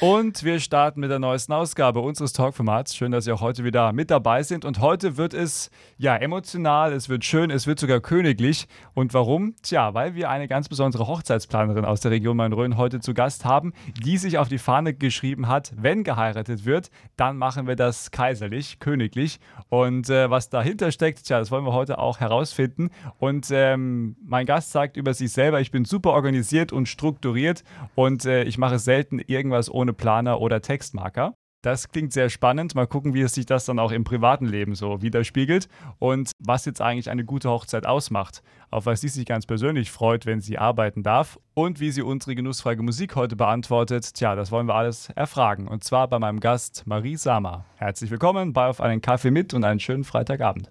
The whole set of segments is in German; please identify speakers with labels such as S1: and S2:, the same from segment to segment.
S1: Und wir starten mit der neuesten Ausgabe unseres Talkformats. Schön, dass Sie auch heute wieder mit dabei sind. Und heute wird es ja emotional, es wird schön, es wird sogar königlich. Und warum? Tja, weil wir eine ganz besondere Hochzeitsplanerin aus der Region Main-Rhön heute zu Gast haben, die sich auf die Fahne geschrieben hat, wenn geheiratet wird, dann machen wir das kaiserlich, königlich. Und äh, was dahinter steckt, tja, das wollen wir heute auch herausfinden. Und ähm, mein Gast sagt über sich selber, ich bin super organisiert und strukturiert und äh, ich mache selten irgendwas ohne ohne Planer oder Textmarker. Das klingt sehr spannend. Mal gucken, wie es sich das dann auch im privaten Leben so widerspiegelt und was jetzt eigentlich eine gute Hochzeit ausmacht. Auf was sie sich ganz persönlich freut, wenn sie arbeiten darf und wie sie unsere genussfreie Musik heute beantwortet. Tja, das wollen wir alles erfragen. Und zwar bei meinem Gast Marie Sama. Herzlich willkommen bei Auf einen Kaffee mit und einen schönen Freitagabend.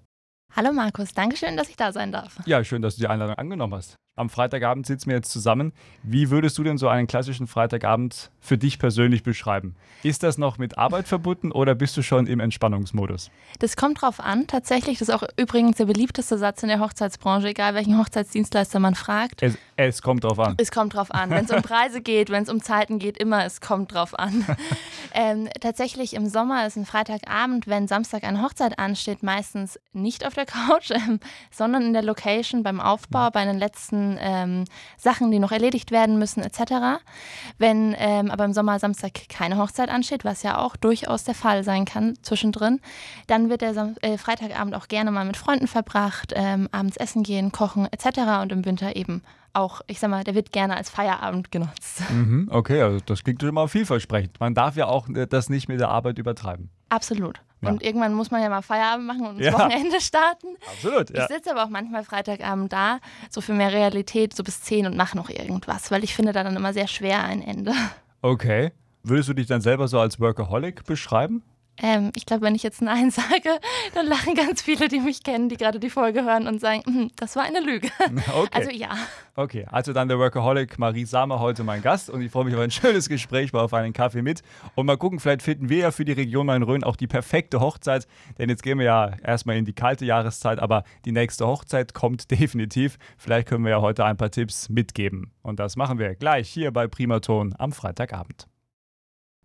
S2: Hallo Markus, danke schön, dass ich da sein darf.
S1: Ja, schön, dass du die Einladung angenommen hast. Am Freitagabend sitzen wir jetzt zusammen. Wie würdest du denn so einen klassischen Freitagabend für dich persönlich beschreiben? Ist das noch mit Arbeit verbunden oder bist du schon im Entspannungsmodus?
S2: Das kommt drauf an, tatsächlich. Das ist auch übrigens der beliebteste Satz in der Hochzeitsbranche, egal welchen Hochzeitsdienstleister man fragt.
S1: Es, es kommt drauf an.
S2: Es kommt drauf an. Wenn es um Preise geht, wenn es um Zeiten geht, immer, es kommt drauf an. ähm, tatsächlich im Sommer ist ein Freitagabend, wenn Samstag eine Hochzeit ansteht, meistens nicht auf der Couch, ähm, sondern in der Location beim Aufbau, bei den letzten ähm, Sachen, die noch erledigt werden müssen, etc. Wenn ähm, aber im Sommer Samstag keine Hochzeit ansteht, was ja auch durchaus der Fall sein kann zwischendrin, dann wird der Sam äh, Freitagabend auch gerne mal mit Freunden verbracht, ähm, abends essen gehen, kochen etc. und im Winter eben auch, ich sag mal, der wird gerne als Feierabend genutzt.
S1: Mhm, okay, also das klingt schon mal vielversprechend. Man darf ja auch äh, das nicht mit der Arbeit übertreiben.
S2: Absolut. Ja. Und irgendwann muss man ja mal Feierabend machen und ins ja. Wochenende starten.
S1: Absolut.
S2: Ja. Ich sitze aber auch manchmal Freitagabend da, so für mehr Realität, so bis 10 und mache noch irgendwas, weil ich finde da dann immer sehr schwer ein Ende.
S1: Okay. Würdest du dich dann selber so als Workaholic beschreiben?
S2: Ähm, ich glaube, wenn ich jetzt Nein sage, dann lachen ganz viele, die mich kennen, die gerade die Folge hören und sagen, hm, das war eine Lüge.
S1: Okay.
S2: Also ja.
S1: Okay, also dann der Workaholic Marie Samer heute mein Gast und ich freue mich auf ein schönes Gespräch bei Auf einen Kaffee mit. Und mal gucken, vielleicht finden wir ja für die Region Main-Rhön auch die perfekte Hochzeit, denn jetzt gehen wir ja erstmal in die kalte Jahreszeit, aber die nächste Hochzeit kommt definitiv. Vielleicht können wir ja heute ein paar Tipps mitgeben. Und das machen wir gleich hier bei Primaton am Freitagabend.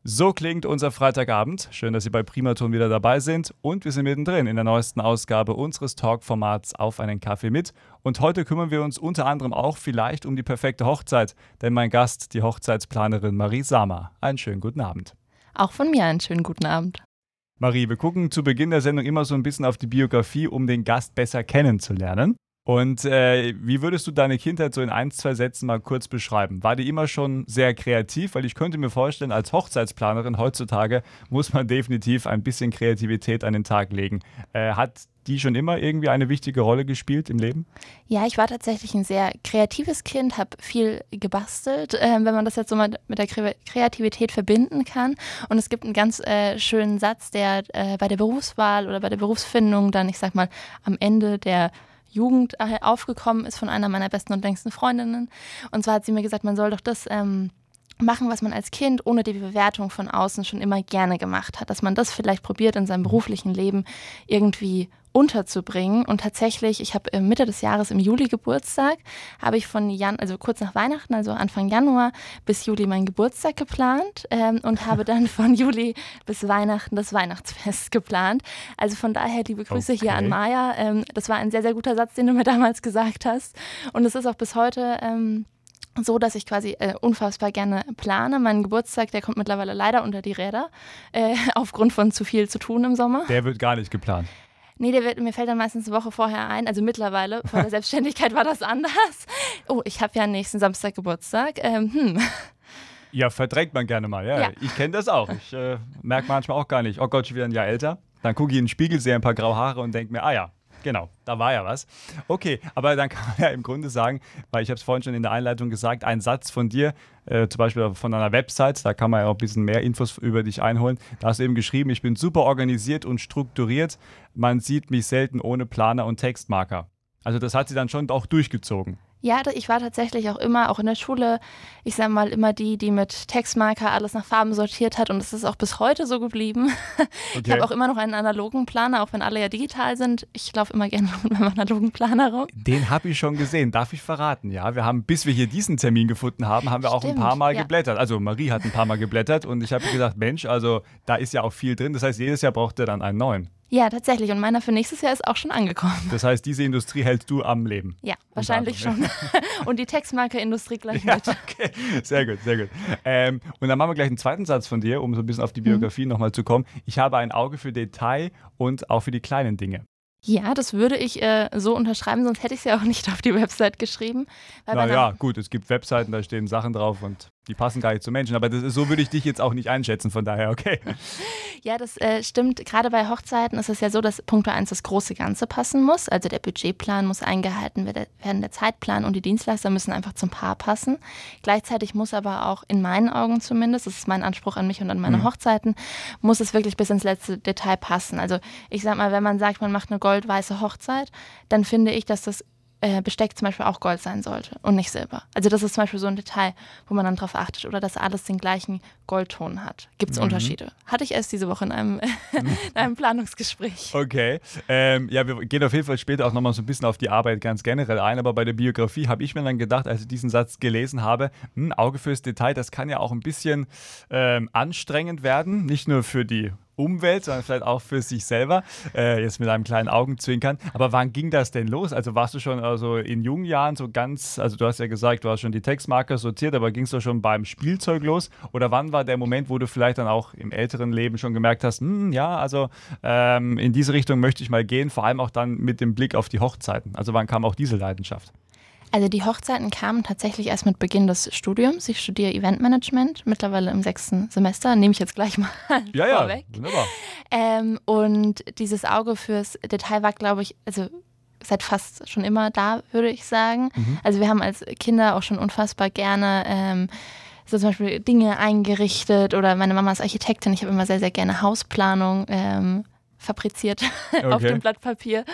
S1: So klingt unser Freitagabend. Schön, dass Sie bei Primaton wieder dabei sind. Und wir sind mittendrin in der neuesten Ausgabe unseres Talk-Formats Auf einen Kaffee mit. Und heute kümmern wir uns unter anderem auch vielleicht um die perfekte Hochzeit. Denn mein Gast, die Hochzeitsplanerin Marie Sama. Einen schönen guten Abend.
S2: Auch von mir einen schönen guten Abend.
S1: Marie, wir gucken zu Beginn der Sendung immer so ein bisschen auf die Biografie, um den Gast besser kennenzulernen. Und äh, wie würdest du deine Kindheit so in ein, zwei Sätzen mal kurz beschreiben? War die immer schon sehr kreativ? Weil ich könnte mir vorstellen, als Hochzeitsplanerin heutzutage muss man definitiv ein bisschen Kreativität an den Tag legen. Äh, hat die schon immer irgendwie eine wichtige Rolle gespielt im Leben?
S2: Ja, ich war tatsächlich ein sehr kreatives Kind, habe viel gebastelt, äh, wenn man das jetzt so mal mit der Kreativität verbinden kann. Und es gibt einen ganz äh, schönen Satz, der äh, bei der Berufswahl oder bei der Berufsfindung dann, ich sag mal, am Ende der Jugend äh, aufgekommen ist von einer meiner besten und längsten Freundinnen. Und zwar hat sie mir gesagt, man soll doch das ähm, machen, was man als Kind ohne die Bewertung von außen schon immer gerne gemacht hat. Dass man das vielleicht probiert in seinem beruflichen Leben irgendwie unterzubringen. Und tatsächlich, ich habe Mitte des Jahres im Juli Geburtstag, habe ich von Jan, also kurz nach Weihnachten, also Anfang Januar bis Juli meinen Geburtstag geplant ähm, und habe dann von Juli bis Weihnachten das Weihnachtsfest geplant. Also von daher liebe Grüße okay. hier an Maya. Ähm, das war ein sehr, sehr guter Satz, den du mir damals gesagt hast. Und es ist auch bis heute. Ähm, so, dass ich quasi äh, unfassbar gerne plane. Mein Geburtstag, der kommt mittlerweile leider unter die Räder, äh, aufgrund von zu viel zu tun im Sommer.
S1: Der wird gar nicht geplant.
S2: Nee, der wird, mir fällt dann meistens eine Woche vorher ein. Also mittlerweile, vor der Selbstständigkeit war das anders. Oh, ich habe ja nächsten Samstag Geburtstag. Ähm, hm.
S1: Ja, verdrängt man gerne mal. Ja, ja. ich kenne das auch. Ich äh, merke manchmal auch gar nicht, oh Gott, schon wieder ein Jahr älter. Dann gucke ich in den Spiegel, sehe ein paar graue Haare und denke mir, ah ja, Genau, da war ja was. Okay, aber dann kann man ja im Grunde sagen, weil ich habe es vorhin schon in der Einleitung gesagt, ein Satz von dir, äh, zum Beispiel von einer Website, da kann man ja auch ein bisschen mehr Infos über dich einholen. Da hast du eben geschrieben, ich bin super organisiert und strukturiert. Man sieht mich selten ohne Planer und Textmarker. Also das hat sie dann schon auch durchgezogen.
S2: Ja, ich war tatsächlich auch immer, auch in der Schule, ich sag mal, immer die, die mit Textmarker alles nach Farben sortiert hat und es ist auch bis heute so geblieben. Okay. Ich habe auch immer noch einen analogen Planer, auch wenn alle ja digital sind. Ich laufe immer gerne mit meinem analogen Planer rum.
S1: Den habe ich schon gesehen, darf ich verraten, ja. Wir haben, bis wir hier diesen Termin gefunden haben, haben wir Stimmt, auch ein paar Mal ja. geblättert. Also Marie hat ein paar Mal geblättert und ich habe gesagt, Mensch, also da ist ja auch viel drin. Das heißt, jedes Jahr braucht er dann einen neuen.
S2: Ja, tatsächlich. Und meiner für nächstes Jahr ist auch schon angekommen.
S1: Das heißt, diese Industrie hältst du am Leben?
S2: Ja, wahrscheinlich schon. und die Textmarke-Industrie gleich
S1: ja,
S2: mit.
S1: Okay, sehr gut, sehr gut. Ähm, und dann machen wir gleich einen zweiten Satz von dir, um so ein bisschen auf die Biografie mhm. nochmal zu kommen. Ich habe ein Auge für Detail und auch für die kleinen Dinge.
S2: Ja, das würde ich äh, so unterschreiben, sonst hätte ich es ja auch nicht auf die Website geschrieben.
S1: Naja, gut, es gibt Webseiten, da stehen Sachen drauf und die passen gar nicht zu Menschen, aber ist, so würde ich dich jetzt auch nicht einschätzen, von daher, okay.
S2: Ja, das äh, stimmt. Gerade bei Hochzeiten ist es ja so, dass Punkt 1 das große Ganze passen muss. Also der Budgetplan muss eingehalten werden, der Zeitplan und die Dienstleister müssen einfach zum Paar passen. Gleichzeitig muss aber auch in meinen Augen zumindest, das ist mein Anspruch an mich und an meine mhm. Hochzeiten, muss es wirklich bis ins letzte Detail passen. Also ich sag mal, wenn man sagt, man macht eine goldweiße Hochzeit, dann finde ich, dass das äh, Besteck zum Beispiel auch Gold sein sollte und nicht Silber. Also das ist zum Beispiel so ein Detail, wo man dann drauf achtet oder dass alles den gleichen Goldton hat. Gibt es mhm. Unterschiede? Hatte ich erst diese Woche in einem, in einem Planungsgespräch.
S1: Okay. Ähm, ja, wir gehen auf jeden Fall später auch nochmal so ein bisschen auf die Arbeit ganz generell ein, aber bei der Biografie habe ich mir dann gedacht, als ich diesen Satz gelesen habe, hm, Auge fürs Detail, das kann ja auch ein bisschen ähm, anstrengend werden, nicht nur für die Umwelt, sondern vielleicht auch für sich selber. Äh, jetzt mit einem kleinen Augenzwinkern. Aber wann ging das denn los? Also warst du schon also in jungen Jahren so ganz, also du hast ja gesagt, du hast schon die Textmarker sortiert, aber ging es doch schon beim Spielzeug los? Oder wann war der Moment, wo du vielleicht dann auch im älteren Leben schon gemerkt hast, hm, ja, also ähm, in diese Richtung möchte ich mal gehen, vor allem auch dann mit dem Blick auf die Hochzeiten. Also wann kam auch diese Leidenschaft?
S2: Also die Hochzeiten kamen tatsächlich erst mit Beginn des Studiums. Ich studiere Eventmanagement, mittlerweile im sechsten Semester, nehme ich jetzt gleich mal ja, vorweg. Ja, wunderbar. Ähm, und dieses Auge fürs Detail war, glaube ich, also seit fast schon immer da, würde ich sagen. Mhm. Also wir haben als Kinder auch schon unfassbar gerne ähm, so zum Beispiel Dinge eingerichtet oder meine Mama ist Architektin. Ich habe immer sehr, sehr gerne Hausplanung ähm, fabriziert okay. auf dem Blatt Papier.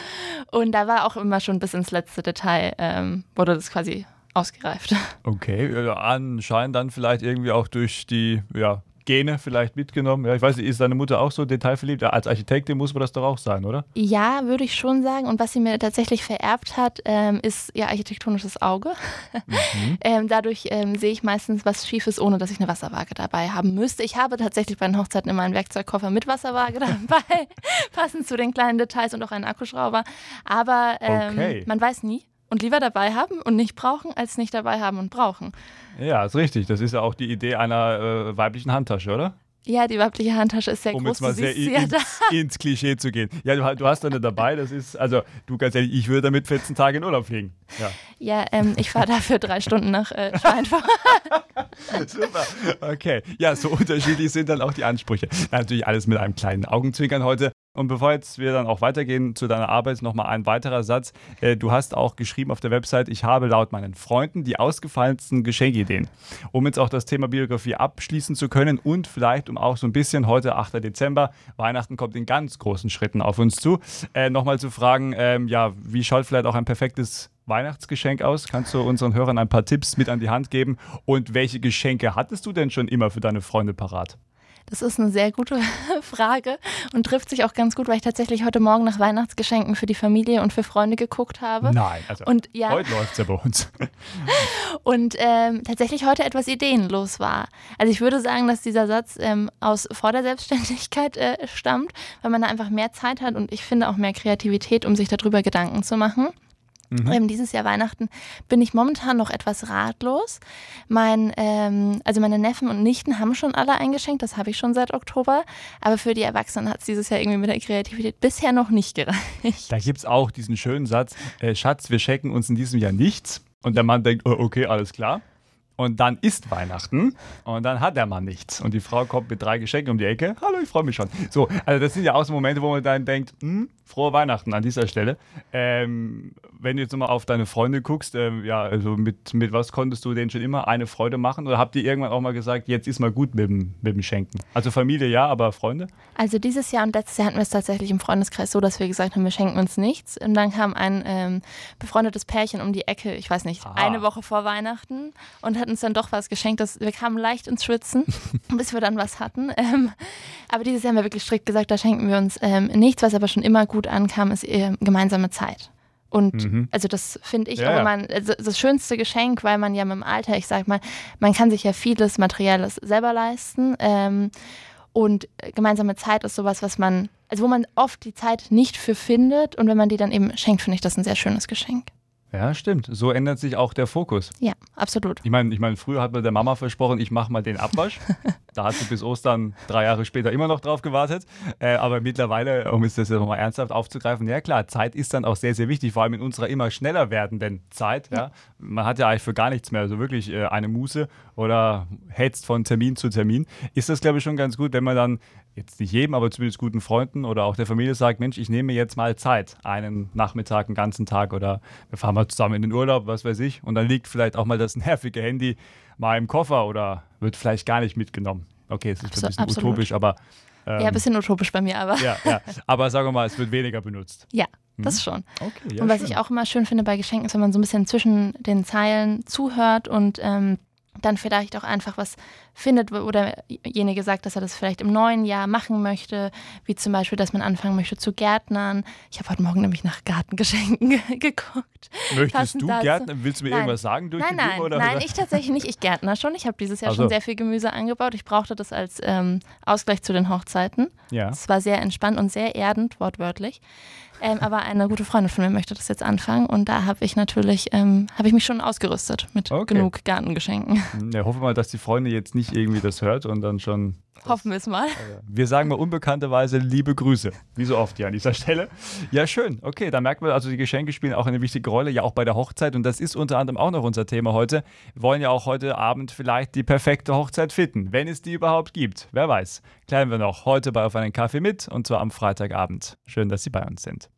S2: Und da war auch immer schon bis ins letzte Detail, ähm, wurde das quasi ausgereift.
S1: Okay, anscheinend dann vielleicht irgendwie auch durch die ja, Gene vielleicht mitgenommen? Ja, ich weiß nicht, ist deine Mutter auch so detailverliebt? Ja, als Architektin muss man das doch auch sein, oder?
S2: Ja, würde ich schon sagen. Und was sie mir tatsächlich vererbt hat, ähm, ist ihr architektonisches Auge. Mhm. ähm, dadurch ähm, sehe ich meistens was Schiefes, ohne dass ich eine Wasserwaage dabei haben müsste. Ich habe tatsächlich bei den Hochzeiten immer einen Werkzeugkoffer mit Wasserwaage dabei, passend zu den kleinen Details und auch einen Akkuschrauber. Aber ähm, okay. man weiß nie. Und lieber dabei haben und nicht brauchen, als nicht dabei haben und brauchen.
S1: Ja, ist richtig. Das ist ja auch die Idee einer äh, weiblichen Handtasche, oder?
S2: Ja, die weibliche Handtasche ist sehr
S1: um
S2: groß.
S1: Um jetzt mal sehr ins, ins, Klischee zu gehen. Ja, du, du, hast eine dabei, das ist, also du ganz ehrlich, ich würde damit 14 Tage in Urlaub fliegen.
S2: Ja, ja ähm, ich fahre dafür drei Stunden nach äh, Schweinfurt.
S1: Super, okay. Ja, so unterschiedlich sind dann auch die Ansprüche. Natürlich alles mit einem kleinen Augenzwinkern heute. Und bevor jetzt wir dann auch weitergehen zu deiner Arbeit, nochmal ein weiterer Satz. Äh, du hast auch geschrieben auf der Website, ich habe laut meinen Freunden die ausgefallensten Geschenkideen. Um jetzt auch das Thema Biografie abschließen zu können und vielleicht um auch so ein bisschen heute, 8. Dezember, Weihnachten kommt in ganz großen Schritten auf uns zu, äh, nochmal zu fragen, ähm, ja, wie schaut vielleicht auch ein perfektes Weihnachtsgeschenk aus? Kannst du unseren Hörern ein paar Tipps mit an die Hand geben? Und welche Geschenke hattest du denn schon immer für deine Freunde parat?
S2: Das ist eine sehr gute Frage und trifft sich auch ganz gut, weil ich tatsächlich heute Morgen nach Weihnachtsgeschenken für die Familie und für Freunde geguckt habe.
S1: Nein, also und, ja, heute läuft es ja bei uns.
S2: und ähm, tatsächlich heute etwas ideenlos war. Also ich würde sagen, dass dieser Satz ähm, aus vor der Selbstständigkeit äh, stammt, weil man da einfach mehr Zeit hat und ich finde auch mehr Kreativität, um sich darüber Gedanken zu machen. Mhm. Ähm, dieses Jahr Weihnachten bin ich momentan noch etwas ratlos. Mein, ähm, also meine Neffen und Nichten haben schon alle eingeschenkt, das habe ich schon seit Oktober. Aber für die Erwachsenen hat es dieses Jahr irgendwie mit der Kreativität bisher noch nicht gereicht.
S1: Da gibt es auch diesen schönen Satz, äh, Schatz, wir schenken uns in diesem Jahr nichts. Und der Mann denkt, oh, okay, alles klar. Und dann ist Weihnachten und dann hat der Mann nichts. Und die Frau kommt mit drei Geschenken um die Ecke. Hallo, ich freue mich schon. So, also das sind ja auch so Momente, wo man dann denkt, hm, frohe Weihnachten an dieser Stelle. Ähm, wenn du jetzt nochmal auf deine Freunde guckst, ähm, ja, also mit, mit was konntest du denen schon immer eine Freude machen? Oder habt ihr irgendwann auch mal gesagt, jetzt ist mal gut mit dem, mit dem Schenken? Also Familie ja, aber Freunde?
S2: Also dieses Jahr und letztes Jahr hatten wir es tatsächlich im Freundeskreis so, dass wir gesagt haben, wir schenken uns nichts. Und dann kam ein ähm, befreundetes Pärchen um die Ecke, ich weiß nicht, Aha. eine Woche vor Weihnachten und hat uns dann doch was geschenkt. Das, wir kamen leicht ins Schwitzen, bis wir dann was hatten. Ähm, aber dieses Jahr haben wir wirklich strikt gesagt, da schenken wir uns ähm, nichts, was aber schon immer gut ankam, ist äh, gemeinsame Zeit. Und mhm. also das finde ich ja, auch immer also das schönste Geschenk, weil man ja mit dem Alter, ich sag mal, man kann sich ja vieles Materielles selber leisten. Ähm, und gemeinsame Zeit ist sowas, was man, also wo man oft die Zeit nicht für findet. Und wenn man die dann eben schenkt, finde ich das ein sehr schönes Geschenk.
S1: Ja, stimmt. So ändert sich auch der Fokus.
S2: Ja, absolut.
S1: Ich meine, ich mein, früher hat mir der Mama versprochen, ich mache mal den Abwasch. da hat sie bis Ostern drei Jahre später immer noch drauf gewartet. Äh, aber mittlerweile, um es jetzt nochmal ernsthaft aufzugreifen, ja klar, Zeit ist dann auch sehr, sehr wichtig, vor allem in unserer immer schneller werdenden Zeit. Ja. ja. Man hat ja eigentlich für gar nichts mehr, also wirklich äh, eine Muße oder hetzt von Termin zu Termin. Ist das, glaube ich, schon ganz gut, wenn man dann jetzt nicht jedem, aber zumindest guten Freunden oder auch der Familie sagt, Mensch, ich nehme jetzt mal Zeit, einen Nachmittag, einen ganzen Tag oder wir fahren mal zusammen in den Urlaub, was weiß ich. Und dann liegt vielleicht auch mal das nervige Handy mal im Koffer oder wird vielleicht gar nicht mitgenommen. Okay, es ist Absol ein bisschen absolut. utopisch, aber.
S2: Ähm, ja, ein bisschen utopisch bei mir, aber.
S1: Ja, ja. Aber sagen wir mal, es wird weniger benutzt.
S2: Ja, hm? das schon. Okay, ja, und was schön. ich auch immer schön finde bei Geschenken, ist, wenn man so ein bisschen zwischen den Zeilen zuhört und ähm, dann vielleicht auch einfach was findet oder derjenige sagt, dass er das vielleicht im neuen Jahr machen möchte, wie zum Beispiel, dass man anfangen möchte zu gärtnern. Ich habe heute Morgen nämlich nach Gartengeschenken geguckt.
S1: Möchtest Passend du gärtnern? Willst du mir nein. irgendwas sagen durch
S2: nein, nein,
S1: Dinge, oder?
S2: Nein, ich tatsächlich nicht. Ich gärtner schon. Ich habe dieses Jahr also. schon sehr viel Gemüse angebaut. Ich brauchte das als ähm, Ausgleich zu den Hochzeiten. Ja. Es war sehr entspannt und sehr erdend, wortwörtlich. Ähm, aber eine gute Freundin von mir möchte das jetzt anfangen und da habe ich natürlich, ähm, habe ich mich schon ausgerüstet mit okay. genug Gartengeschenken.
S1: Ja, hoffe mal, dass die Freundin jetzt nicht irgendwie das hört und dann schon.
S2: Hoffen wir es mal.
S1: Wir sagen mal unbekannterweise liebe Grüße. Wie so oft hier an dieser Stelle. Ja, schön. Okay, da merkt man also, die Geschenke spielen auch eine wichtige Rolle, ja auch bei der Hochzeit. Und das ist unter anderem auch noch unser Thema heute. Wir wollen ja auch heute Abend vielleicht die perfekte Hochzeit finden, wenn es die überhaupt gibt. Wer weiß. Klären wir noch heute bei Auf einen Kaffee mit und zwar am Freitagabend. Schön, dass Sie bei uns sind.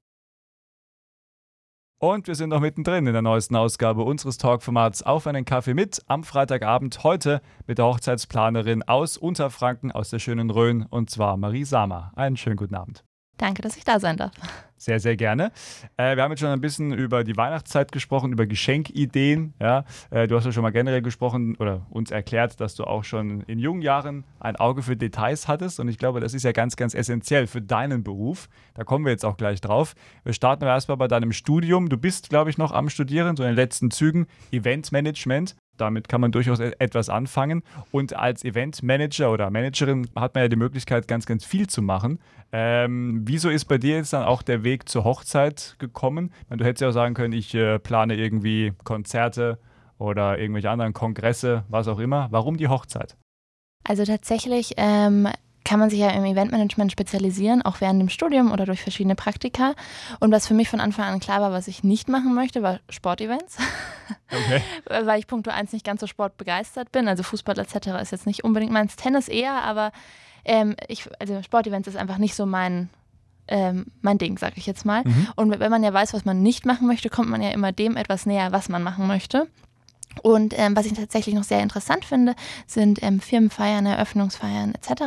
S1: Und wir sind noch mittendrin in der neuesten Ausgabe unseres Talkformats Auf einen Kaffee mit am Freitagabend heute mit der Hochzeitsplanerin aus Unterfranken aus der schönen Rhön und zwar Marie Sama. Einen schönen guten Abend.
S2: Danke, dass ich da sein darf.
S1: Sehr, sehr gerne. Äh, wir haben jetzt schon ein bisschen über die Weihnachtszeit gesprochen, über Geschenkideen. Ja? Äh, du hast ja schon mal generell gesprochen oder uns erklärt, dass du auch schon in jungen Jahren ein Auge für Details hattest. Und ich glaube, das ist ja ganz, ganz essentiell für deinen Beruf. Da kommen wir jetzt auch gleich drauf. Wir starten aber erstmal bei deinem Studium. Du bist, glaube ich, noch am Studieren, so in den letzten Zügen, Eventmanagement. Damit kann man durchaus e-, etwas anfangen. Und als Eventmanager oder Managerin hat man ja die Möglichkeit, ganz, ganz viel zu machen. Ähm, wieso ist bei dir jetzt dann auch der Weg zur Hochzeit gekommen? Du hättest ja auch sagen können, ich äh, plane irgendwie Konzerte oder irgendwelche anderen Kongresse, was auch immer. Warum die Hochzeit?
S2: Also tatsächlich ähm, kann man sich ja im Eventmanagement spezialisieren, auch während dem Studium oder durch verschiedene Praktika. Und was für mich von Anfang an klar war, was ich nicht machen möchte, war Sportevents. Okay. Weil ich Punkt 1 nicht ganz so sportbegeistert bin. Also Fußball etc. ist jetzt nicht unbedingt meins, Tennis eher, aber ähm, ich, also Sportevents ist einfach nicht so mein, ähm, mein Ding, sage ich jetzt mal. Mhm. Und wenn man ja weiß, was man nicht machen möchte, kommt man ja immer dem etwas näher, was man machen möchte. Und ähm, was ich tatsächlich noch sehr interessant finde, sind ähm, Firmenfeiern, Eröffnungsfeiern etc.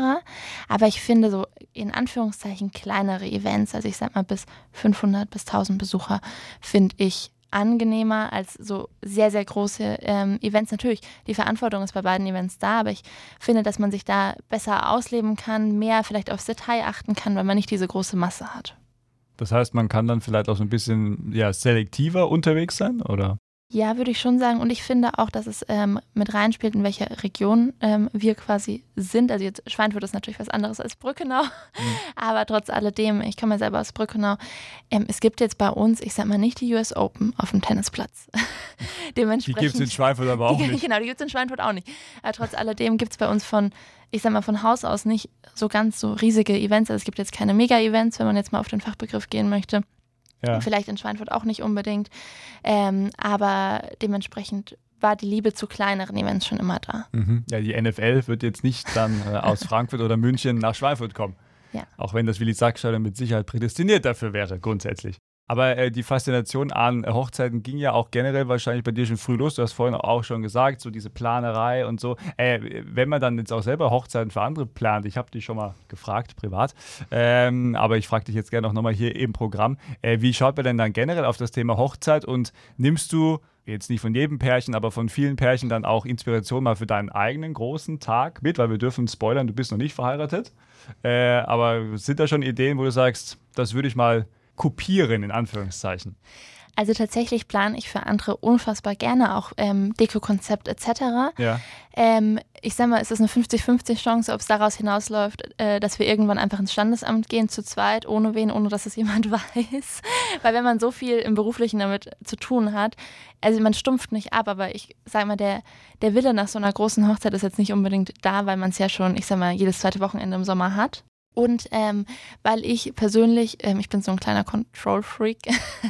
S2: Aber ich finde so in Anführungszeichen kleinere Events, also ich sag mal bis 500 bis 1000 Besucher, finde ich angenehmer als so sehr, sehr große ähm, Events. Natürlich, die Verantwortung ist bei beiden Events da, aber ich finde, dass man sich da besser ausleben kann, mehr vielleicht aufs Detail achten kann, weil man nicht diese große Masse hat.
S1: Das heißt, man kann dann vielleicht auch so ein bisschen ja, selektiver unterwegs sein, oder?
S2: Ja, würde ich schon sagen. Und ich finde auch, dass es ähm, mit reinspielt, in welcher Region ähm, wir quasi sind. Also jetzt Schweinfurt ist natürlich was anderes als Brückenau. Mhm. Aber trotz alledem, ich komme ja selber aus Brückenau. Ähm, es gibt jetzt bei uns, ich sag mal, nicht die US Open auf dem Tennisplatz.
S1: Dementsprechend, die gibt es in Schweinfurt aber auch
S2: die,
S1: nicht.
S2: Genau, die gibt es in Schweinfurt auch nicht. Aber trotz alledem gibt es bei uns von, ich sag mal, von Haus aus nicht so ganz so riesige Events. Also es gibt jetzt keine Mega-Events, wenn man jetzt mal auf den Fachbegriff gehen möchte. Ja. Vielleicht in Schweinfurt auch nicht unbedingt. Ähm, aber dementsprechend war die Liebe zu kleineren Events schon immer da.
S1: Mhm. Ja, die NFL wird jetzt nicht dann äh, aus Frankfurt oder München nach Schweinfurt kommen.
S2: Ja.
S1: Auch wenn das Willi Sackstall mit Sicherheit prädestiniert dafür wäre, grundsätzlich. Aber äh, die Faszination an Hochzeiten ging ja auch generell wahrscheinlich bei dir schon früh los. Du hast vorhin auch schon gesagt, so diese Planerei und so. Äh, wenn man dann jetzt auch selber Hochzeiten für andere plant, ich habe dich schon mal gefragt, privat, ähm, aber ich frage dich jetzt gerne auch nochmal hier im Programm, äh, wie schaut man denn dann generell auf das Thema Hochzeit und nimmst du jetzt nicht von jedem Pärchen, aber von vielen Pärchen dann auch Inspiration mal für deinen eigenen großen Tag mit, weil wir dürfen spoilern, du bist noch nicht verheiratet. Äh, aber sind da schon Ideen, wo du sagst, das würde ich mal kopieren, in Anführungszeichen?
S2: Also tatsächlich plane ich für andere unfassbar gerne auch ähm, Deko-Konzept etc.
S1: Ja.
S2: Ähm, ich sag mal, es ist eine 50-50 Chance, ob es daraus hinausläuft, äh, dass wir irgendwann einfach ins Standesamt gehen, zu zweit, ohne wen, ohne dass es jemand weiß. Weil wenn man so viel im Beruflichen damit zu tun hat, also man stumpft nicht ab, aber ich sag mal, der, der Wille nach so einer großen Hochzeit ist jetzt nicht unbedingt da, weil man es ja schon, ich sag mal, jedes zweite Wochenende im Sommer hat. Und ähm, weil ich persönlich, ähm, ich bin so ein kleiner Control-Freak,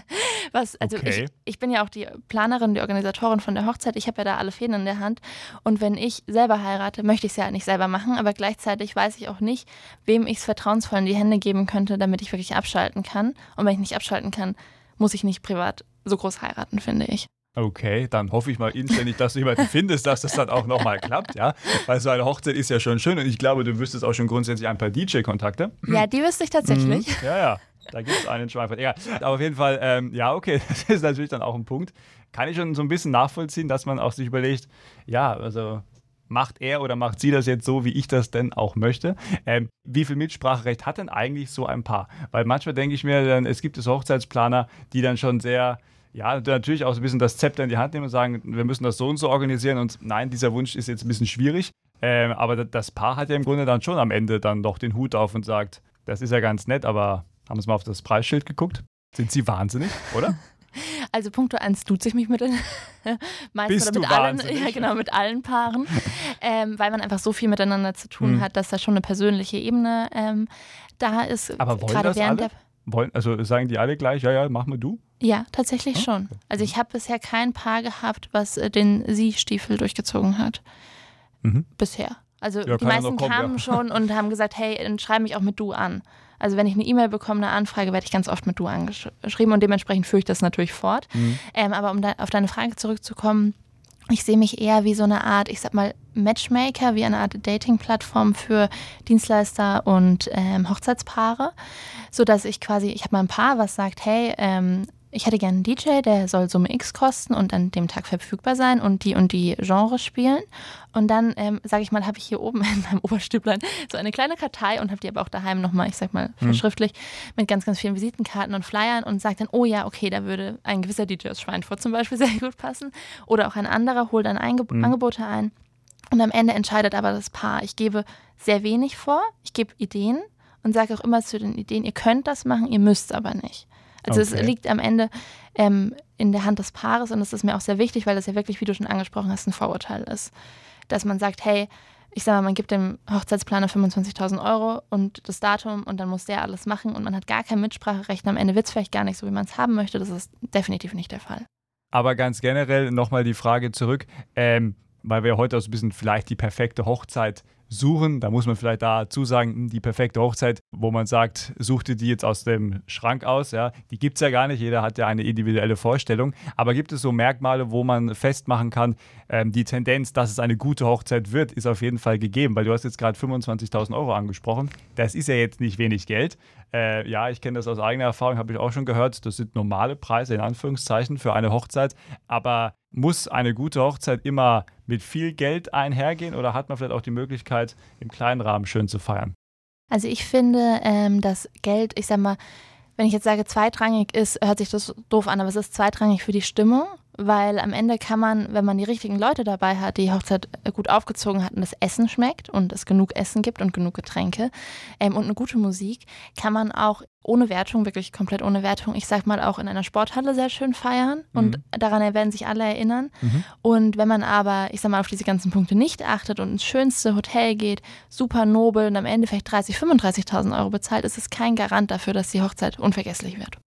S2: was, also
S1: Okay.
S2: ich, ich bin ja auch die Planerin, die Organisatorin von der Hochzeit, ich habe ja da alle Fäden in der Hand. Und wenn ich selber heirate, möchte ich es ja nicht selber machen, aber gleichzeitig weiß ich auch nicht, wem ich es vertrauensvoll in die Hände geben könnte, damit ich wirklich abschalten kann. Und wenn ich nicht abschalten kann, muss ich nicht privat so groß heiraten, finde ich.
S1: Okay, dann hoffe ich mal inständig, dass du jemanden findest, dass das dann auch nochmal klappt, ja. Weil so eine Hochzeit ist ja schon schön und ich glaube, du wüsstest auch schon grundsätzlich ein paar DJ-Kontakte.
S2: Ja, die wüsste ich tatsächlich.
S1: Mhm. Ja, ja. Da gibt es einen Schweifert. Egal. Aber auf jeden Fall, ähm, ja, okay, das ist natürlich dann auch ein Punkt. Kann ich schon so ein bisschen nachvollziehen, dass man auch sich überlegt, ja, also macht er oder macht sie das jetzt so, wie ich das denn auch möchte? Ähm, wie viel Mitspracherecht hat denn eigentlich so ein Paar? Weil manchmal denke ich mir, dann, es gibt es Hochzeitsplaner, die dann schon sehr ja, natürlich auch so ein bisschen das Zepter in die Hand nehmen und sagen, wir müssen das so und so organisieren und nein, dieser Wunsch ist jetzt ein bisschen schwierig. Ähm, aber das Paar hat ja im Grunde dann schon am Ende dann doch den Hut auf und sagt, das ist ja ganz nett, aber haben Sie mal auf das Preisschild geguckt? Sind Sie wahnsinnig, oder?
S2: Also Punkto 1 duze ich mich mit den meisten oder mit allen, ja genau, mit allen Paaren, ähm, weil man einfach so viel miteinander zu tun
S1: Mhm.
S2: hat, dass da schon eine persönliche Ebene ähm, da ist.
S1: Aber wollen
S2: gerade
S1: das
S2: während
S1: alle?
S2: der
S1: Wollen, also sagen die alle gleich, ja, ja, mach mal du?
S2: Ja, tatsächlich schon. Also ich habe bisher kein Paar gehabt, was äh, den Sie-Stiefel durchgezogen hat.
S1: Mhm.
S2: Bisher. Also
S1: Ja,
S2: die meisten
S1: kommen,
S2: kamen
S1: ja.
S2: schon und haben gesagt, hey, dann schreib mich auch mit du an. Also wenn ich eine E-Mail bekomme, eine Anfrage, werde ich ganz oft mit du angeschrieben und dementsprechend führe ich das natürlich fort.
S1: Mhm.
S2: Ähm, aber um da, auf deine Frage zurückzukommen, ich sehe mich eher wie so eine Art, ich sag mal, Matchmaker, wie eine Art Dating-Plattform für Dienstleister und ähm, Hochzeitspaare, sodass ich quasi, ich habe mal ein Paar, was sagt, hey, ähm, ich hätte gerne einen DJ, der soll Summe X kosten und an dem Tag verfügbar sein und die und die Genres spielen. Und dann, ähm, sage ich mal, habe ich hier oben in meinem Oberstüblein so eine kleine Kartei und habe die aber auch daheim nochmal, ich sag mal, verschriftlich mit ganz, ganz vielen Visitenkarten und Flyern und sage dann, oh ja, okay, da würde ein gewisser DJ aus Schweinfurt zum Beispiel sehr gut passen. Oder auch ein anderer holt dann Einge Angebote ein. Und am Ende entscheidet aber das Paar. Ich gebe sehr wenig vor, ich gebe Ideen und sage auch immer zu den Ideen, ihr könnt das machen, ihr müsst aber nicht. Also
S1: Okay.
S2: es liegt am Ende ähm, in der Hand des Paares und das ist mir auch sehr wichtig, weil das ja wirklich, wie du schon angesprochen hast, ein Vorurteil ist. Dass man sagt, hey, ich sag mal, man gibt dem Hochzeitsplaner 25.000 Euro und das Datum und dann muss der alles machen und man hat gar kein Mitspracherecht. und Am Ende wird es vielleicht gar nicht so, wie man es haben möchte. Das ist definitiv nicht der Fall.
S1: Aber ganz generell nochmal die Frage zurück, ähm, weil wir heute auch so ein bisschen vielleicht die perfekte Hochzeit suchen. Da muss man vielleicht dazu sagen, hm, die perfekte Hochzeit, wo man sagt, such dir die jetzt aus dem Schrank aus. Ja, die gibt es ja gar nicht. Jeder hat ja eine individuelle Vorstellung. Aber gibt es so Merkmale, wo man festmachen kann, ähm, die Tendenz, dass es eine gute Hochzeit wird, ist auf jeden Fall gegeben. Weil du hast jetzt gerade 25.000 Euro angesprochen. Das ist ja jetzt nicht wenig Geld. Äh, ja, ich kenne das aus eigener Erfahrung, habe ich auch schon gehört. Das sind normale Preise in Anführungszeichen für eine Hochzeit. Aber muss eine gute Hochzeit immer mit viel Geld einhergehen oder hat man vielleicht auch die Möglichkeit, im kleinen Rahmen schön zu feiern?
S2: Also ich finde, ähm, dass Geld, ich sag mal, wenn ich jetzt sage zweitrangig ist, hört sich das doof an, aber es ist zweitrangig für die Stimmung, weil am Ende kann man, wenn man die richtigen Leute dabei hat, die Hochzeit äh, gut aufgezogen hat und das Essen schmeckt und es genug Essen gibt und genug Getränke ähm, und eine gute Musik, kann man auch ohne Wertung, wirklich komplett ohne Wertung, ich sag mal auch in einer Sporthalle sehr schön feiern und daran werden sich alle erinnern. Und wenn man aber, ich sag mal, auf diese ganzen Punkte nicht achtet und ins schönste Hotel geht, super nobel und am Ende vielleicht 30.000, 35.000 Euro bezahlt, ist es kein Garant dafür, dass die Hochzeit unvergesslich wird.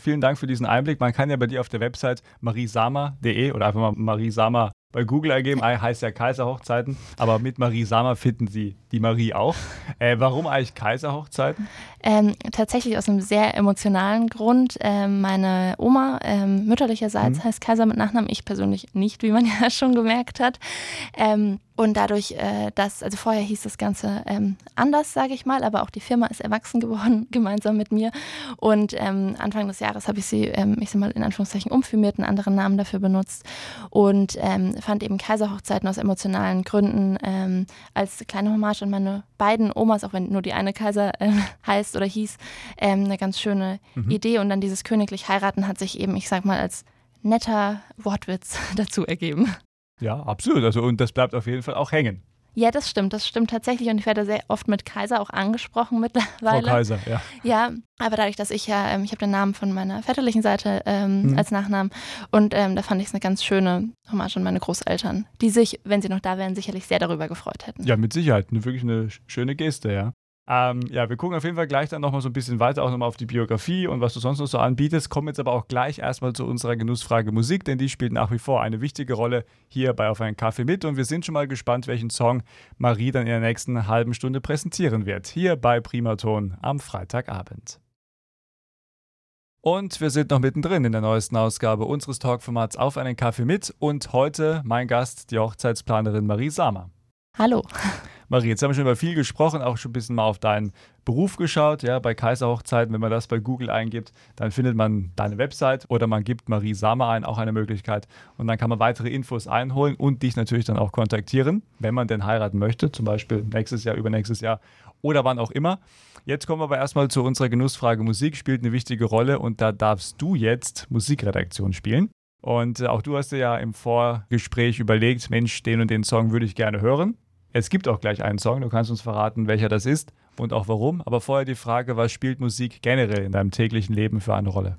S1: Vielen Dank für diesen Einblick. Man kann ja bei dir auf der Website mariesama.de oder einfach mal mariesama bei Google eingeben, heißt ja Kaiserhochzeiten, aber mit Marie Sammer finden Sie die Marie auch. Äh, warum eigentlich Kaiserhochzeiten?
S2: Ähm, tatsächlich aus einem sehr emotionalen Grund. Ähm, meine Oma ähm, mütterlicherseits mhm. heißt Kaiser mit Nachnamen, ich persönlich nicht, wie man ja schon gemerkt hat. Ähm, und dadurch, äh, dass, also vorher hieß das Ganze ähm, anders, sage ich mal, aber auch die Firma ist erwachsen geworden, gemeinsam mit mir. Und ähm, Anfang des Jahres habe ich sie, ähm, ich sag mal, in Anführungszeichen umfirmiert, einen anderen Namen dafür benutzt und ähm, fand eben Kaiserhochzeiten aus emotionalen Gründen ähm, als kleine Hommage an meine beiden Omas, auch wenn nur die eine Kaiser äh, heißt oder hieß, ähm, eine ganz schöne mhm. Idee. Und dann dieses königlich heiraten hat sich eben, ich sag mal, als netter Wortwitz dazu ergeben.
S1: Ja, absolut. Also, und das bleibt auf jeden Fall auch hängen.
S2: Ja, das stimmt, das stimmt tatsächlich. Und ich werde sehr oft mit Kaiser auch angesprochen mittlerweile.
S1: Frau Kaiser, ja.
S2: Ja, aber dadurch, dass ich ja, ähm, ich habe den Namen von meiner väterlichen Seite ähm, mhm. als Nachnamen und ähm, da fand ich es eine ganz schöne Hommage an meine Großeltern, die sich, wenn sie noch da wären, sicherlich sehr darüber gefreut hätten.
S1: Ja, mit Sicherheit. Eine, wirklich eine schöne Geste, ja. Ähm, ja, wir gucken auf jeden Fall gleich dann nochmal so ein bisschen weiter, auch nochmal auf die Biografie und was du sonst noch so anbietest. Kommen jetzt aber auch gleich erstmal zu unserer Genussfrage Musik, denn die spielt nach wie vor eine wichtige Rolle hier bei Auf einen Kaffee mit und wir sind schon mal gespannt, welchen Song Marie dann in der nächsten halben Stunde präsentieren wird. Hier bei Primaton am Freitagabend. Und wir sind noch mittendrin in der neuesten Ausgabe unseres Talkformats Auf einen Kaffee mit und heute mein Gast, die Hochzeitsplanerin Marie Samer.
S2: Hallo.
S1: Marie, jetzt haben wir schon über viel gesprochen, auch schon ein bisschen mal auf deinen Beruf geschaut. Ja, bei Kaiserhochzeiten, wenn man das bei Google eingibt, dann findet man deine Website oder man gibt Marie Samer ein, auch eine Möglichkeit. Und dann kann man weitere Infos einholen und dich natürlich dann auch kontaktieren, wenn man denn heiraten möchte, zum Beispiel nächstes Jahr, übernächstes Jahr oder wann auch immer. Jetzt kommen wir aber erstmal zu unserer Genussfrage. Musik spielt eine wichtige Rolle und da darfst du jetzt Musikredaktion spielen. Und äh, auch du hast dir ja im Vorgespräch überlegt, Mensch, den und den Song würde ich gerne hören. Es gibt auch gleich einen Song, du kannst uns verraten, welcher das ist und auch warum. Aber vorher die Frage, was spielt Musik generell in deinem täglichen Leben für eine Rolle?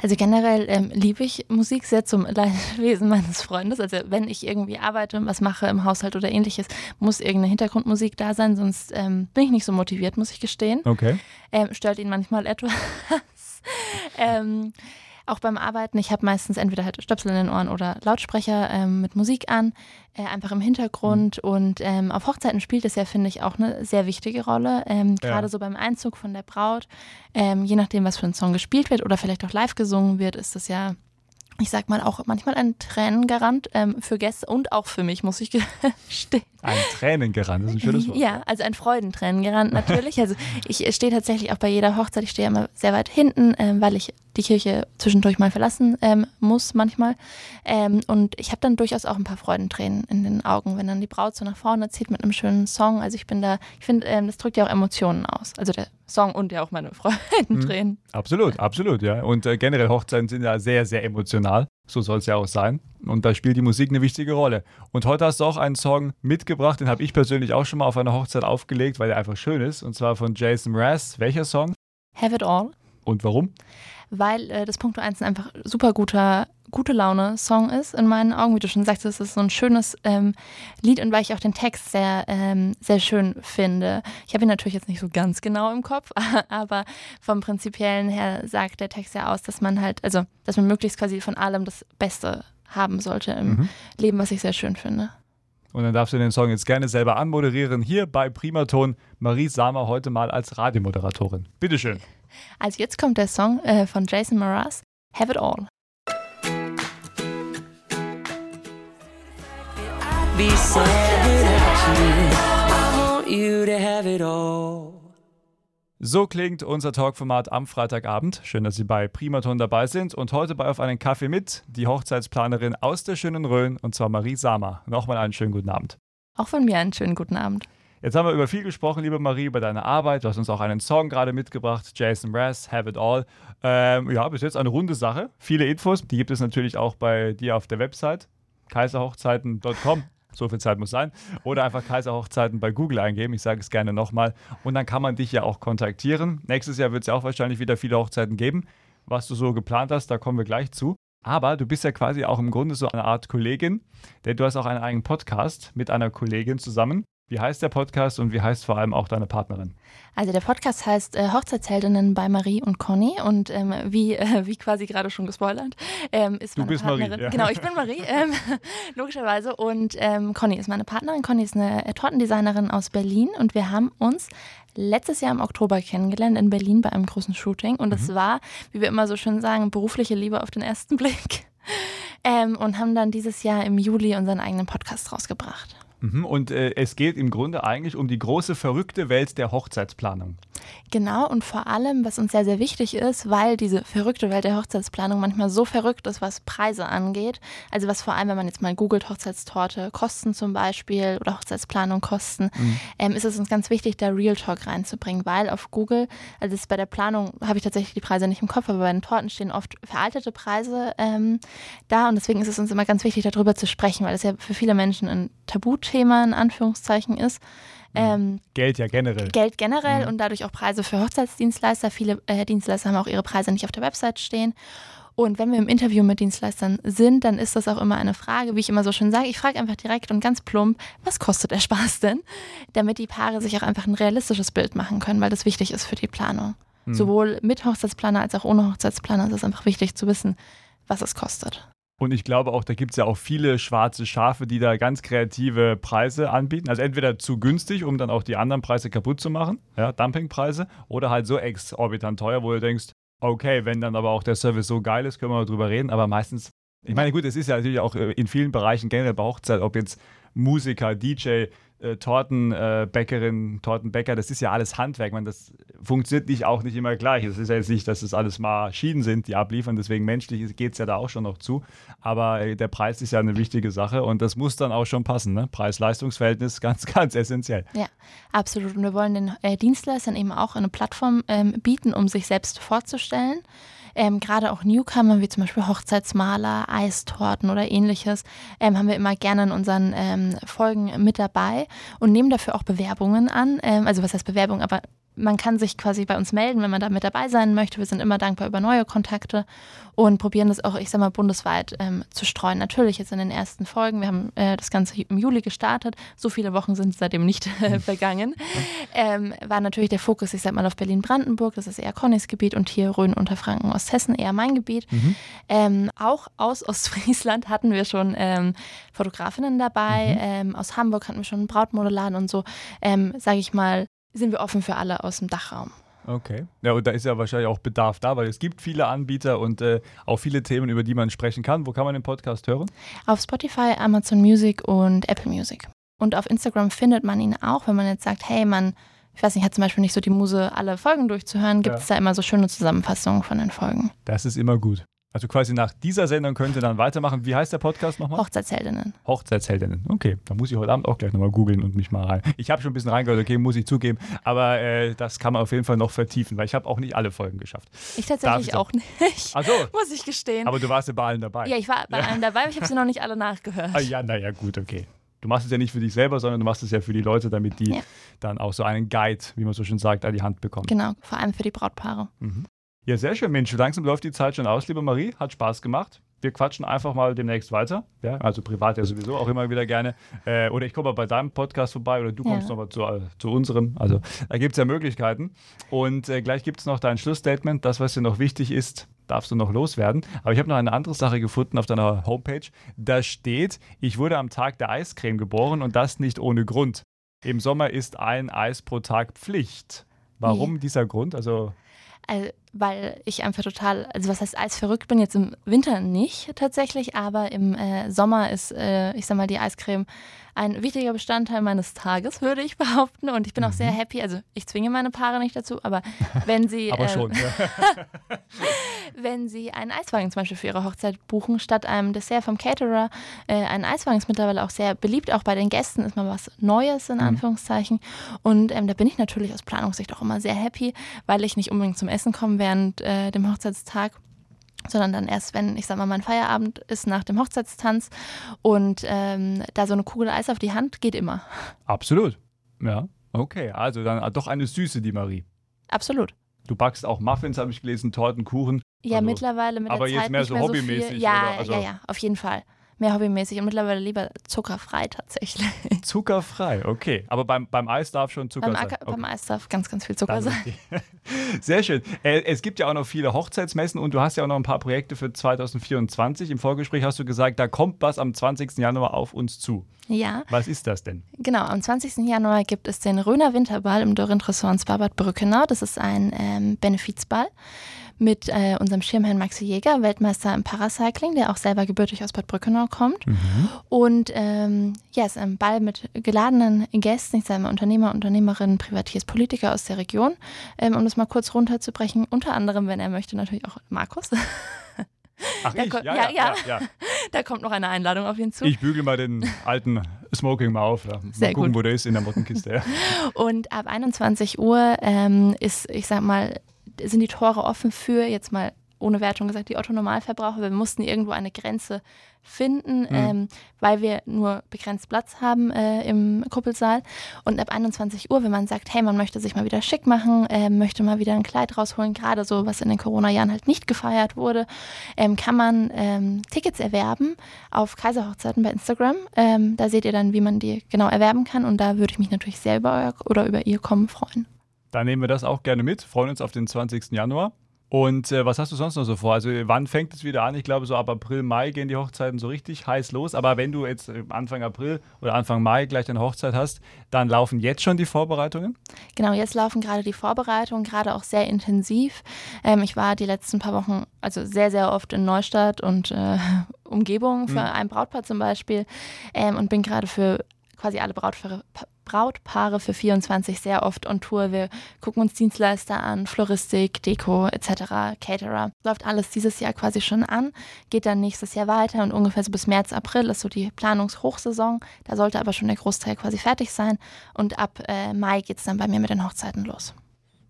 S2: Also generell ähm, liebe ich Musik sehr zum Leidwesen meines Freundes. Also wenn ich irgendwie arbeite und was mache im Haushalt oder ähnliches, muss irgendeine Hintergrundmusik da sein, sonst ähm, bin ich nicht so motiviert, muss ich gestehen.
S1: Okay.
S2: Ähm, stört ihn manchmal etwas. ähm, auch beim Arbeiten, ich habe meistens entweder halt Stöpsel in den Ohren oder Lautsprecher ähm, mit Musik an, äh, einfach im Hintergrund. Mhm. Und ähm, auf Hochzeiten spielt es ja, finde ich, auch eine sehr wichtige Rolle. Ähm, Gerade ja. so beim Einzug von der Braut, ähm, je nachdem, was für ein Song gespielt wird oder vielleicht auch live gesungen wird, ist das ja ich sag mal, auch manchmal ein Tränengarant ähm, für Gäste und auch für mich, muss ich gestehen.
S1: Ein Tränengarant, das ist ein schönes Wort.
S2: Ja, also ein Freudentränengarant natürlich. Also ich stehe tatsächlich auch bei jeder Hochzeit, ich stehe immer sehr weit hinten, ähm, weil ich die Kirche zwischendurch mal verlassen ähm, muss manchmal. Ähm, und ich habe dann durchaus auch ein paar Freudentränen in den Augen, wenn dann die Braut so nach vorne zieht mit einem schönen Song. Also ich bin da, ich finde, ähm, das drückt ja auch Emotionen aus. Also der Song und ja auch meine Freudentränen. Mhm.
S1: Absolut, absolut, ja. Und äh, generell Hochzeiten sind ja sehr, sehr emotional. So soll es ja auch sein. Und da spielt die Musik eine wichtige Rolle. Und heute hast du auch einen Song mitgebracht, den habe ich persönlich auch schon mal auf einer Hochzeit aufgelegt, weil der einfach schön ist. Und zwar von Jason Mraz. Welcher Song?
S2: Have It All.
S1: Und warum?
S2: Weil äh, das Punkto 1 ein einfach super guter, gute Laune-Song ist, in meinen Augen. Wie du schon sagst, es ist so ein schönes ähm, Lied und weil ich auch den Text sehr, ähm, sehr schön finde. Ich habe ihn natürlich jetzt nicht so ganz genau im Kopf, aber vom Prinzipiellen her sagt der Text ja aus, dass man halt, also, dass man möglichst quasi von allem das Beste haben sollte im mhm. Leben, was ich sehr schön finde.
S1: Und dann darfst du den Song jetzt gerne selber anmoderieren. Hier bei Primaton, Marie Samer heute mal als Radiomoderatorin. Bitteschön.
S2: Also jetzt kommt der Song äh, von Jason Mraz, Have It All.
S1: So klingt unser Talkformat am Freitagabend. Schön, dass Sie bei Primaton dabei sind und heute bei Auf einen Kaffee mit die Hochzeitsplanerin aus der schönen Rhön und zwar Marie Samer. Nochmal einen schönen guten Abend.
S2: Auch von mir einen schönen guten Abend.
S1: Jetzt haben wir über viel gesprochen, liebe Marie, über deine Arbeit. Du hast uns auch einen Song gerade mitgebracht, Jason Mraz, Have It All. Ähm, ja, bis jetzt eine runde Sache. Viele Infos, die gibt es natürlich auch bei dir auf der Website, kaiserhochzeiten.com. So viel Zeit muss sein. Oder einfach Kaiserhochzeiten bei Google eingeben. Ich sage es gerne nochmal. Und dann kann man dich ja auch kontaktieren. Nächstes Jahr wird es ja auch wahrscheinlich wieder viele Hochzeiten geben. Was du so geplant hast, da kommen wir gleich zu. Aber du bist ja quasi auch im Grunde so eine Art Kollegin, denn du hast auch einen eigenen Podcast mit einer Kollegin zusammen. Wie heißt der Podcast und wie heißt vor allem auch deine Partnerin?
S2: Also der Podcast heißt äh, Hochzeitsheldinnen bei Marie und Conny und ähm, wie, äh, wie quasi gerade schon gespoilert, ähm, ist
S1: du
S2: meine
S1: bist
S2: Partnerin.
S1: Marie, ja.
S2: Genau, ich bin Marie, ähm, logischerweise. Und ähm, Conny ist meine Partnerin. Conny ist eine äh, Tortendesignerin aus Berlin und wir haben uns letztes Jahr im Oktober kennengelernt in Berlin bei einem großen Shooting. Und das
S1: Mhm.
S2: war, wie wir immer so schön sagen, berufliche Liebe auf den ersten Blick. Ähm, und haben dann dieses Jahr im Juli unseren eigenen Podcast rausgebracht.
S1: Mhm. Und äh, es geht im Grunde eigentlich um die große, verrückte Welt der Hochzeitsplanung.
S2: Genau, und vor allem, was uns sehr, sehr wichtig ist, weil diese verrückte Welt der Hochzeitsplanung manchmal so verrückt ist, was Preise angeht. Also was vor allem, wenn man jetzt mal googelt, Hochzeitstorte, Kosten zum Beispiel oder Hochzeitsplanung Kosten, ähm, ist es uns ganz wichtig, da Real Talk reinzubringen, weil auf Google, also bei der Planung habe ich tatsächlich die Preise nicht im Kopf, aber bei den Torten stehen oft veraltete Preise ähm, da und deswegen ist es uns immer ganz wichtig, darüber zu sprechen, weil es ja für viele Menschen ein Tabuthema in Anführungszeichen ist. Ähm,
S1: Geld ja generell.
S2: Geld generell und dadurch auch Preise für Hochzeitsdienstleister. Viele äh, Dienstleister haben auch ihre Preise nicht auf der Website stehen. Und wenn wir im Interview mit Dienstleistern sind, dann ist das auch immer eine Frage, wie ich immer so schön sage. Ich frage einfach direkt und ganz plump, was kostet der Spaß denn? Damit die Paare sich auch einfach ein realistisches Bild machen können, weil das wichtig ist für die Planung. Sowohl mit Hochzeitsplaner als auch ohne Hochzeitsplaner ist es einfach wichtig zu wissen, was es kostet.
S1: Und ich glaube auch, da gibt es ja auch viele schwarze Schafe, die da ganz kreative Preise anbieten. Also entweder zu günstig, um dann auch die anderen Preise kaputt zu machen, ja, Dumpingpreise, oder halt so exorbitant teuer, wo du denkst, okay, wenn dann aber auch der Service so geil ist, können wir drüber reden. Aber meistens, ich meine, gut, es ist ja natürlich auch äh, in vielen Bereichen generell bei Hochzeit, ob jetzt Musiker, DJ, äh, Tortenbäckerin, Tortenbäcker, das ist ja alles Handwerk. Man, das funktioniert nicht auch nicht immer gleich. Es ist ja jetzt nicht, dass es alles Maschinen sind, die abliefern. Deswegen menschlich geht es ja da auch schon noch zu. Aber äh, der Preis ist ja eine wichtige Sache und das muss dann auch schon passen. Ne? Preis-Leistungs-Verhältnis ganz, ganz essentiell.
S2: Ja, absolut. Und wir wollen den äh, Dienstleistern eben auch eine Plattform ähm, bieten, um sich selbst vorzustellen. Ähm, Gerade auch Newcomer, wie zum Beispiel Hochzeitsmaler, Eistorten oder ähnliches, ähm, haben wir immer gerne in unseren ähm, Folgen mit dabei und nehmen dafür auch Bewerbungen an. Ähm, also was heißt Bewerbung, aber man kann sich quasi bei uns melden, wenn man da mit dabei sein möchte. Wir sind immer dankbar über neue Kontakte und probieren das auch, ich sag mal, bundesweit ähm, zu streuen. Natürlich jetzt in den ersten Folgen. Wir haben äh, das Ganze im Juli gestartet. So viele Wochen sind seitdem nicht äh, vergangen. Ähm, war natürlich der Fokus, ich sag mal, auf Berlin-Brandenburg. Das ist eher Connys Gebiet und hier Rhön, Unterfranken, Osthessen eher mein Gebiet. Ähm, auch aus Ostfriesland hatten wir schon ähm, Fotografinnen dabei. Ähm, aus Hamburg hatten wir schon einen Brautmodelladen und so. Ähm, Sage ich mal, sind wir offen für alle aus dem Dachraum.
S1: Okay. Ja, und da ist ja wahrscheinlich auch Bedarf da, weil es gibt viele Anbieter und äh, auch viele Themen, über die man sprechen kann. Wo kann man den Podcast hören?
S2: Auf Spotify, Amazon Music und Apple Music. Und auf Instagram findet man ihn auch, wenn man jetzt sagt, hey, man, ich weiß nicht, hat zum Beispiel nicht so die Muse, alle Folgen durchzuhören, gibt es da immer so schöne Zusammenfassungen von den Folgen.
S1: Das ist immer gut. Also quasi nach dieser Sendung könnt ihr dann weitermachen. Wie heißt der Podcast nochmal?
S2: Hochzeitsheldinnen.
S1: Hochzeitsheldinnen. Okay, da muss ich heute Abend auch gleich nochmal googeln und mich mal rein. Ich habe schon ein bisschen reingehört, okay, muss ich zugeben. Aber äh, das kann man auf jeden Fall noch vertiefen, weil ich habe auch nicht alle Folgen geschafft.
S2: Ich tatsächlich
S1: ich
S2: auch nicht,
S1: Also,
S2: muss ich gestehen.
S1: aber du warst ja bei allen dabei.
S2: ja, ich war bei allen dabei, aber ich habe sie noch nicht alle nachgehört.
S1: Ah, ja, naja, gut, okay. Du machst es ja nicht für dich selber, sondern du machst es ja für die Leute, damit die
S2: Ja.
S1: dann auch so einen Guide, wie man so schön sagt, an die Hand bekommen.
S2: Genau, vor allem für die Brautpaare.
S1: Ja, sehr schön, Mensch. Langsam läuft die Zeit schon aus, liebe Marie. Hat Spaß gemacht. Wir quatschen einfach mal demnächst weiter. Ja, also privat ja sowieso auch immer wieder gerne. Äh, oder ich komme mal bei deinem Podcast vorbei oder du kommst
S2: Ja.
S1: nochmal zu, äh, zu unserem. Also da gibt es ja Möglichkeiten. Und äh, gleich gibt es noch dein Schlussstatement. Das, was dir noch wichtig ist, darfst du noch loswerden. Aber ich habe noch eine andere Sache gefunden auf deiner Homepage. Da steht, ich wurde am Tag der Eiscreme geboren und das nicht ohne Grund. Im Sommer ist ein Eis pro Tag Pflicht. Warum dieser Grund? Also
S2: Also, weil ich einfach total, also was heißt eisverrückt bin, jetzt im Winter nicht tatsächlich, aber im äh, Sommer ist, äh, ich sag mal, die Eiscreme ein wichtiger Bestandteil meines Tages, würde ich behaupten. Und ich bin auch sehr happy, also ich zwinge meine Paare nicht dazu, aber wenn sie,
S1: Mhm. aber
S2: äh,
S1: schon.
S2: Wenn sie einen Eiswagen zum Beispiel für ihre Hochzeit buchen, statt einem Dessert vom Caterer, äh, ein Eiswagen ist mittlerweile auch sehr beliebt, auch bei den Gästen ist mal was Neues in Anführungszeichen. Und ähm, da bin ich natürlich aus Planungssicht auch immer sehr happy, weil ich nicht unbedingt zum Essen komme während äh, dem Hochzeitstag sondern dann erst, wenn, ich sag mal, mein Feierabend ist nach dem Hochzeitstanz und ähm, da so eine Kugel Eis auf die Hand geht immer.
S1: Absolut. Ja. Okay, also dann doch eine Süße, die Marie.
S2: Absolut.
S1: Du backst auch Muffins, habe ich gelesen, Torten, Kuchen.
S2: Ja,
S1: Also,
S2: mittlerweile mit
S1: aber
S2: der
S1: jetzt
S2: Zeit
S1: so
S2: mehr so
S1: hobbymäßig,
S2: viel. Ja?
S1: Also-
S2: ja, ja, auf jeden Fall. Mehr hobbymäßig und mittlerweile lieber zuckerfrei tatsächlich.
S1: Zuckerfrei, okay. Aber beim, beim Eis darf schon Zucker
S2: beim,
S1: sein. Okay.
S2: beim Eis darf ganz, ganz viel Zucker sein.
S1: Sehr schön. Äh, Es gibt ja auch noch viele Hochzeitsmessen und du hast ja auch noch ein paar Projekte für 2024. Im Vorgespräch hast du gesagt, da kommt was am 20. Januar auf uns zu.
S2: Ja,
S1: Was ist das denn?
S2: genau. Am 20. Januar gibt es den Röner Winterball im Dorint Ressort Spa Bad Brückenau. Das ist ein ähm, Benefizball mit äh, unserem Schirmherrn Maxi Jäger, Weltmeister im Paracycling, der auch selber gebürtig aus Bad Brückenau kommt. Und ähm, ja, es ist ein Ball mit geladenen Gästen, ich sage mal Unternehmer, Unternehmerinnen, Privatiers, Politiker aus der Region. Ähm, um das mal kurz runterzubrechen, unter anderem, wenn er möchte, natürlich auch Markus.
S1: Ach,
S2: Ja,
S1: ich?
S2: ko-
S1: Ja,
S2: ja,
S1: ja, ja.
S2: da kommt noch eine Einladung auf ihn zu.
S1: Ich bügel mal den alten Smoking mal auf. Mal
S2: Sehr
S1: gucken,
S2: gut.
S1: wo der ist in der Mottenkiste.
S2: Und ab 21 Uhr ähm, ist, ich sag mal, sind die Tore offen für, jetzt mal ohne Wertung gesagt, die Otto-Normalverbraucher. Wir mussten irgendwo eine Grenze finden, ähm, weil wir nur begrenzt Platz haben äh, im Kuppelsaal. Und ab 21 Uhr, wenn man sagt, hey, man möchte sich mal wieder schick machen, äh, möchte mal wieder ein Kleid rausholen, gerade so, was in den Corona-Jahren halt nicht gefeiert wurde, ähm, kann man ähm, Tickets erwerben auf Kaiserhochzeiten bei Instagram. Ähm, da seht ihr dann, wie man die genau erwerben kann. Und da würde ich mich natürlich sehr über euer oder über ihr Kommen freuen.
S1: Dann nehmen wir das auch gerne mit. Freuen uns auf den 20. Januar. Und äh, was hast du sonst noch so vor? Also wann fängt es wieder an? Ich glaube, so ab April, Mai gehen die Hochzeiten so richtig heiß los. Aber wenn du jetzt äh, Anfang April oder Anfang Mai gleich deine Hochzeit hast, dann laufen jetzt schon die Vorbereitungen?
S2: Genau, jetzt laufen gerade die Vorbereitungen, gerade auch sehr intensiv. Ähm, ich war die letzten paar Wochen also sehr, sehr oft in Neustadt und äh, Umgebung für ein Brautpaar zum Beispiel ähm, und bin gerade für quasi alle Brautpaare, Pa- Brautpaare für 24 sehr oft on Tour. Wir gucken uns Dienstleister an, Floristik, Deko etc., Caterer. Läuft alles dieses Jahr quasi schon an, geht dann nächstes Jahr weiter und ungefähr so bis März, April ist so die Planungshochsaison. Da sollte aber schon der Großteil quasi fertig sein und ab äh, Mai geht es dann bei mir mit den Hochzeiten los.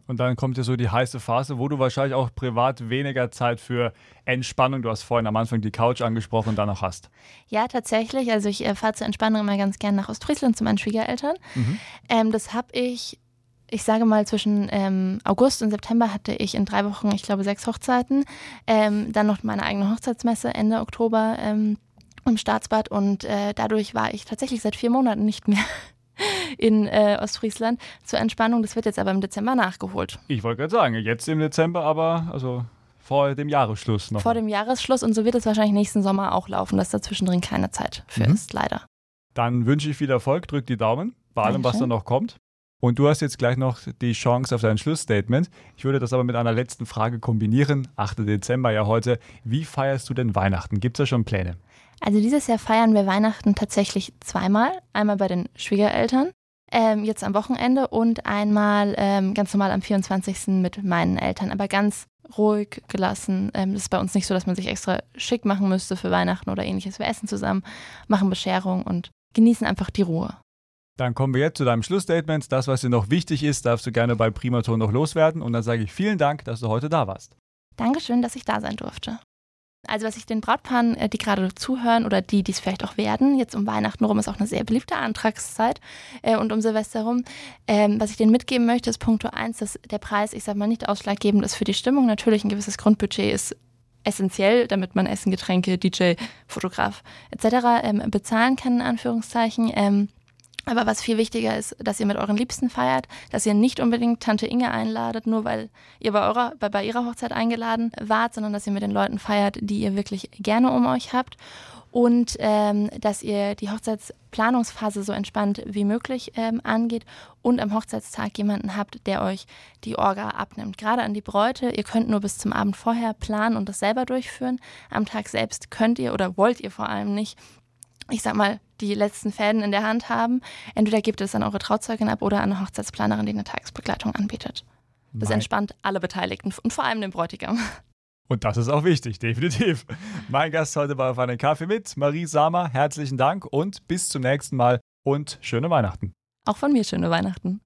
S1: Und dann kommt ja so die heiße Phase, wo du wahrscheinlich auch privat weniger Zeit für Entspannung, du hast vorhin am Anfang die Couch angesprochen, dann noch hast.
S2: Ja, tatsächlich. Also ich äh, fahre zur Entspannung immer ganz gern nach Ostfriesland zu meinen Schwiegereltern. Ähm, das habe ich, ich sage mal, zwischen ähm, August und September hatte ich in drei Wochen, ich glaube, sechs Hochzeiten. Ähm, dann noch meine eigene Hochzeitsmesse Ende Oktober ähm, im Staatsbad und äh, dadurch war ich tatsächlich seit vier Monaten nicht mehr in äh, Ostfriesland zur Entspannung. Das wird jetzt aber im Dezember nachgeholt.
S1: Ich wollte gerade sagen, jetzt im Dezember, aber also vor dem Jahresschluss noch.
S2: Vor dem Jahresschluss und so wird es wahrscheinlich nächsten Sommer auch laufen, dass da zwischendrin keine Zeit für
S1: Mhm.
S2: ist, leider.
S1: Dann wünsche ich viel Erfolg, drück die Daumen bei allem, was da noch kommt. Und du hast jetzt gleich noch die Chance auf dein Schlussstatement. Ich würde das aber mit einer letzten Frage kombinieren. 8. Dezember ja heute. Wie feierst du denn Weihnachten? Gibt es da schon Pläne?
S2: Also dieses Jahr feiern wir Weihnachten tatsächlich zweimal. Einmal bei den Schwiegereltern, ähm, jetzt am Wochenende und einmal ähm, ganz normal am 24. mit meinen Eltern. Aber ganz ruhig gelassen. Ähm, das ist bei uns nicht so, dass man sich extra schick machen müsste für Weihnachten oder ähnliches. Wir essen zusammen, machen Bescherung und genießen einfach die Ruhe.
S1: Dann kommen wir jetzt zu deinem Schlussstatement. Das, was dir noch wichtig ist, darfst du gerne bei Primaton noch loswerden. Und dann sage ich vielen Dank, dass du heute da warst.
S2: Dankeschön, dass ich da sein durfte. Also was ich den Brautpaaren, äh, die gerade zuhören oder die, die es vielleicht auch werden, jetzt um Weihnachten rum ist auch eine sehr beliebte Antragszeit äh, und um Silvester rum, ähm, was ich denen mitgeben möchte, ist Punkt 1, dass der Preis, ich sag mal, nicht ausschlaggebend ist für die Stimmung. Natürlich ein gewisses Grundbudget ist essentiell, damit man Essen, Getränke, DJ, Fotograf etc. Ähm, bezahlen kann, in Anführungszeichen. Ähm, aber was viel wichtiger ist, dass ihr mit euren Liebsten feiert, dass ihr nicht unbedingt Tante Inge einladet, nur weil ihr bei, eurer, bei, bei ihrer Hochzeit eingeladen wart, sondern dass ihr mit den Leuten feiert, die ihr wirklich gerne um euch habt. Und ähm, dass ihr die Hochzeitsplanungsphase so entspannt wie möglich ähm, angeht und am Hochzeitstag jemanden habt, der euch die Orga abnimmt. Gerade an die Bräute, ihr könnt nur bis zum Abend vorher planen und das selber durchführen. Am Tag selbst könnt ihr oder wollt ihr vor allem nicht ich sag mal, die letzten Fäden in der Hand haben. Entweder gebt es an eure Trauzeugin ab oder an eine Hochzeitsplanerin, die eine Tagesbegleitung anbietet. Das
S1: Mein-
S2: entspannt alle Beteiligten und vor allem den Bräutigam.
S1: Und das ist auch wichtig, definitiv. Mein Gast heute war auf einen Kaffee mit Marie Samer. Herzlichen Dank und bis zum nächsten Mal und schöne Weihnachten.
S2: Auch von mir schöne Weihnachten.